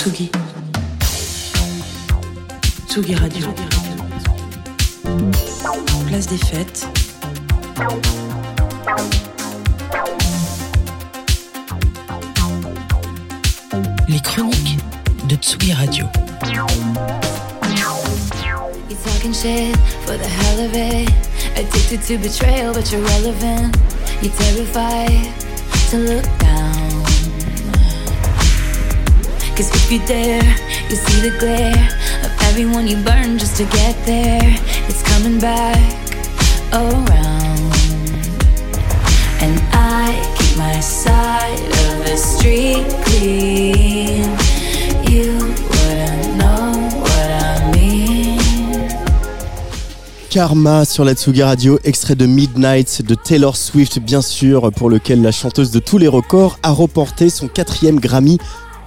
Tsugi. Tsugi Radio. Place des fêtes. Les chroniques de Tsugi Radio. You talking shit for the hell of it. Addicted to betrayal, but you're relevant. You're terrified to look down. Cause if you dare, you see the glare of everyone you burn just to get there. It's coming back around. And I keep my side of the street clean. You wouldn't know what I mean. Karma sur la Tsugi Radio, extrait de Midnight de Taylor Swift, bien sûr, pour lequel la chanteuse de tous les records a remporté son quatrième Grammy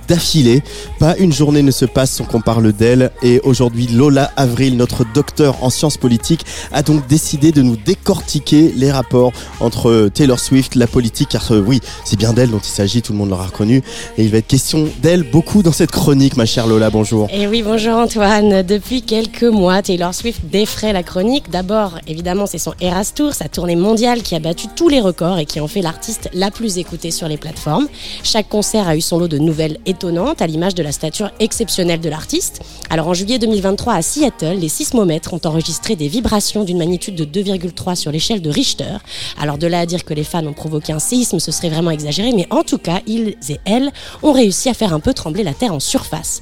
d'affilée. Pas une journée ne se passe sans qu'on parle d'elle. Et aujourd'hui, Lola Avril, notre docteur en sciences politiques, a donc décidé de nous décortiquer les rapports entre Taylor Swift, la politique, car euh, oui, c'est bien d'elle dont il s'agit, tout le monde l'aura reconnu. Et il va être question d'elle beaucoup dans cette chronique, ma chère Lola, bonjour. Et oui, bonjour Antoine. Depuis quelques mois, Taylor Swift défraie la chronique. D'abord, évidemment, c'est son Eras Tour, sa tournée mondiale qui a battu tous les records et qui en fait l'artiste la plus écoutée sur les plateformes. Chaque concert a eu son lot de nouvelles étonnantes, à l'image de la stature exceptionnelle de l'artiste. Alors en juillet 2023 à Seattle, les sismomètres ont enregistré des vibrations d'une magnitude de 2,3 sur l'échelle de Richter. Alors de là à dire que les fans ont provoqué un séisme, ce serait vraiment exagéré, mais en tout cas, ils et elles ont réussi à faire un peu trembler la Terre en surface.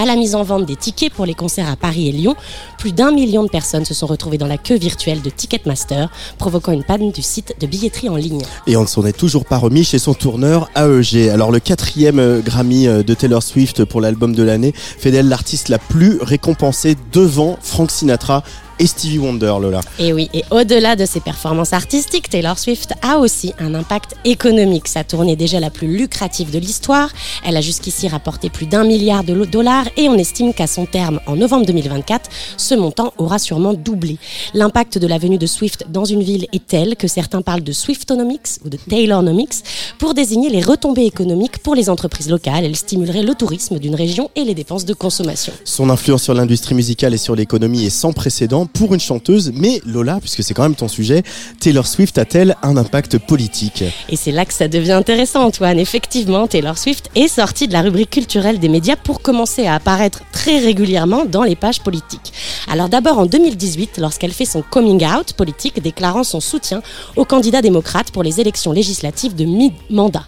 À la mise en vente des tickets pour les concerts à Paris et Lyon, plus d'un million de personnes se sont retrouvées dans la queue virtuelle de Ticketmaster, provoquant une panne du site de billetterie en ligne. Et on ne s'en est toujours pas remis chez son tourneur AEG. Alors le quatrième euh, Grammy euh, de Taylor Swift pour l'album de l'année fait d'elle l'artiste la plus récompensée devant Frank Sinatra et Stevie Wonder, Lola. Et oui, et au-delà de ses performances artistiques, Taylor Swift a aussi un impact économique. Sa tournée est déjà la plus lucrative de l'histoire. Elle a jusqu'ici rapporté plus d'un milliard de dollars et on estime qu'à son terme, en novembre 2024, ce montant aura sûrement doublé. L'impact de la venue de Swift dans une ville est tel que certains parlent de Swiftonomics ou de Taylonomics pour désigner les retombées économiques pour les entreprises locales. Elle stimulerait le tourisme d'une région et les dépenses de consommation. Son influence sur l'industrie musicale et sur l'économie est sans précédent pour une chanteuse. Mais Lola, puisque c'est quand même ton sujet, Taylor Swift a-t-elle un impact politique? Et c'est là que ça devient intéressant, Antoine. Effectivement, Taylor Swift est sortie de la rubrique culturelle des médias pour commencer à apparaître très régulièrement dans les pages politiques. Alors d'abord en 2018, lorsqu'elle fait son coming out politique, déclarant son soutien aux candidats démocrates pour les élections législatives de mi-mandat.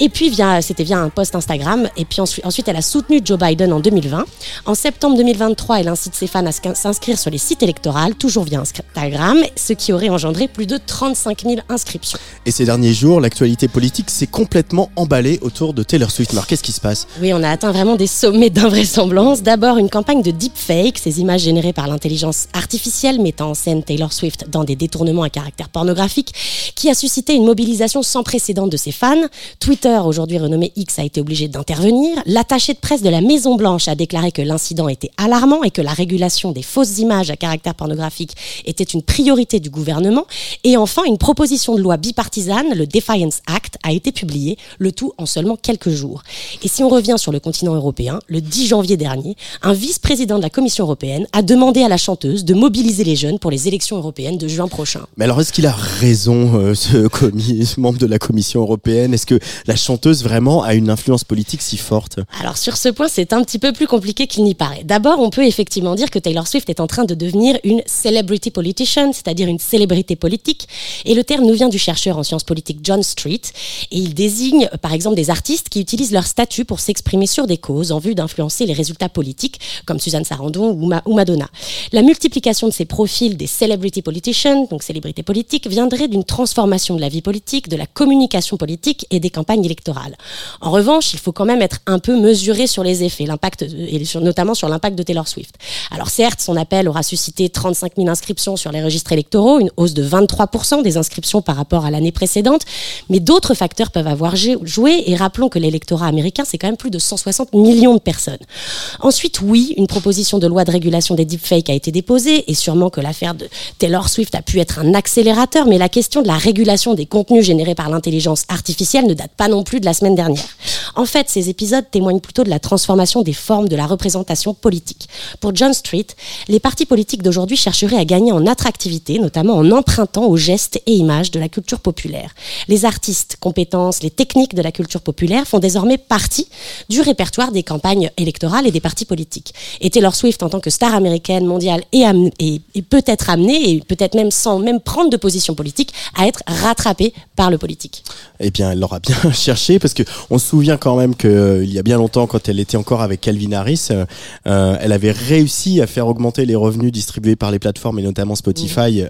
Et puis via, c'était via un post Instagram. Et puis ensuite, ensuite, elle a soutenu Joe Biden en 2020. En septembre 2023, elle incite ses fans à s'inscrire sur les sites électoraux, toujours via Instagram, ce qui aurait engendré plus de 35 000 inscriptions. Et ces derniers jours, l'actualité politique s'est complètement emballée autour de Taylor Swift. Alors qu'est-ce qui se passe? Oui, on a atteint vraiment des sommets d'invraisemblance. D'abord, une campagne de deepfake, ces images générées par l'intelligence artificielle mettant en scène Taylor Swift dans des détournements à caractère pornographique, qui a suscité une mobilisation sans précédent de ses fans. Twitter, aujourd'hui renommé X, a été obligé d'intervenir. L'attaché de presse de la Maison Blanche a déclaré que l'incident était alarmant et que la régulation des fausses images à caractère pornographique était une priorité du gouvernement. Et enfin, une proposition de loi bipartisane, le Defiance Act, a été publiée, le tout en seulement quelques jours. Et si on revient sur le continent européen, le 10 janvier dernier, un vice-président de la Commission européenne a demandé à la chanteuse de mobiliser les jeunes pour les élections européennes de juin prochain. Mais alors, est-ce qu'il a raison, euh, ce, commis, ce membre de la Commission européenne? Est-ce que la chanteuse vraiment a une influence politique si forte? Alors sur ce point, c'est un petit peu plus compliqué qu'il n'y paraît. D'abord, on peut effectivement dire que Taylor Swift est en train de devenir une celebrity politician, c'est-à-dire une célébrité politique. Et le terme nous vient du chercheur en sciences politiques John Street. Et il désigne, par exemple, des artistes qui utilisent leur statut pour s'exprimer sur des causes en vue d'influencer les résultats politiques, comme Suzanne Sarandon ou, Ma- ou Madonna. La multiplication de ces profils des celebrity politicians, donc célébrités politiques, viendrait d'une transformation de la vie politique, de la communication politique et des campagnes électorales. En revanche, il faut quand même être un peu mesuré sur les effets, l'impact, et sur- notamment sur l'impact de Taylor Swift. Alors certes, son appel aura suscité noté 35 000 inscriptions sur les registres électoraux, une hausse de 23% des inscriptions par rapport à l'année précédente. Mais d'autres facteurs peuvent avoir joué et rappelons que l'électorat américain, c'est quand même plus de 160 millions de personnes. Ensuite, oui, une proposition de loi de régulation des deepfakes a été déposée et sûrement que l'affaire de Taylor Swift a pu être un accélérateur, mais la question de la régulation des contenus générés par l'intelligence artificielle ne date pas non plus de la semaine dernière. En fait, ces épisodes témoignent plutôt de la transformation des formes de la représentation politique. Pour John Street, les partis politiques d'aujourd'hui chercheraient à gagner en attractivité, notamment en empruntant aux gestes et images de la culture populaire. Les artistes, compétences, les techniques de la culture populaire font désormais partie du répertoire des campagnes électorales et des partis politiques. Et Taylor Swift, en tant que star américaine, mondiale, et, peut être amenée, et peut-être même sans même prendre de position politique, à être rattrapée par le politique. Eh bien, elle l'aura bien cherché, parce que on se souvient quand même qu'il euh, y a bien longtemps, quand elle était encore avec Calvin Harris, euh, euh, elle avait réussi à faire augmenter les revenus distribués par les plateformes et notamment Spotify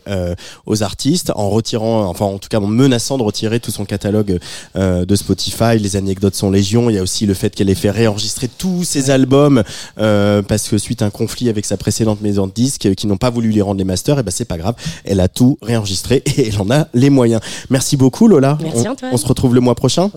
aux artistes en retirant, enfin en tout cas en menaçant de retirer tout son catalogue de Spotify. Les anecdotes sont légion. Il y a aussi le fait qu'elle ait fait réenregistrer tous ses albums parce que suite à un conflit avec sa précédente maison de disques qui n'ont pas voulu lui rendre les masters, et eh ben c'est pas grave. Elle a tout réenregistré et elle en a les moyens. Merci beaucoup Lola. Merci on, on se retrouve le mois prochain.